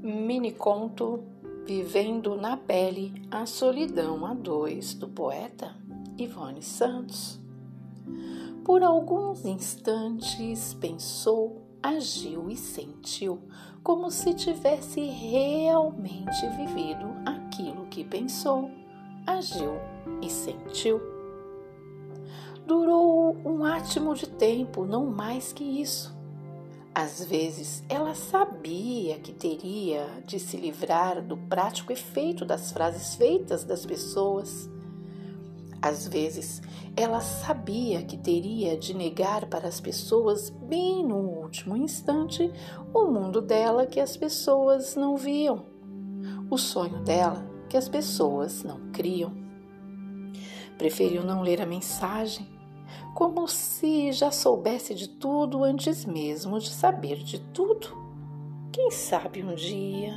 Miniconto Vivendo na Pele a Solidão a Dois, do poeta Ivone Santos. Por alguns instantes pensou, agiu e sentiu, como se tivesse realmente vivido aquilo que pensou, agiu e sentiu. Durou um átimo de tempo, não mais que isso às vezes, ela sabia que teria de se livrar do prático efeito das frases feitas das pessoas. Às vezes, ela sabia que teria de negar para as pessoas, bem no último instante, o mundo dela que as pessoas não viam, o sonho dela que as pessoas não criam. Preferiu não ler a mensagem como se já soubesse de tudo antes mesmo de saber de tudo. Quem sabe um dia